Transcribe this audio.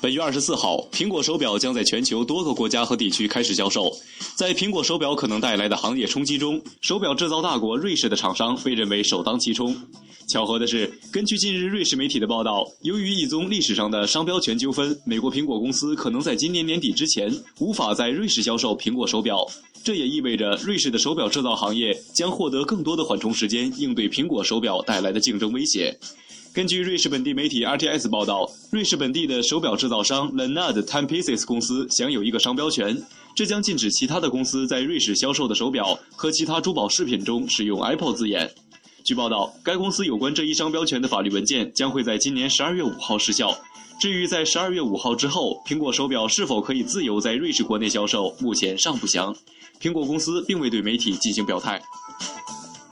本月二十四号，苹果手表将在全球多个国家和地区开始销售。在苹果手表可能带来的行业冲击中，手表制造大国瑞士的厂商被认为首当其冲。巧合的是，根据近日瑞士媒体的报道，由于一宗历史上的商标权纠纷，美国苹果公司可能在今年年底之前无法在瑞士销售苹果手表。这也意味着瑞士的手表制造行业将获得更多的缓冲时间，应对苹果手表带来的竞争威胁。根据瑞士本地媒体 RTS 报道，瑞士本地的手表制造商 Lanad Timepieces 公司享有一个商标权，这将禁止其他的公司在瑞士销售的手表和其他珠宝饰品中使用 Apple 字眼。据报道，该公司有关这一商标权的法律文件将会在今年十二月五号失效。至于在十二月五号之后，苹果手表是否可以自由在瑞士国内销售，目前尚不详。苹果公司并未对媒体进行表态。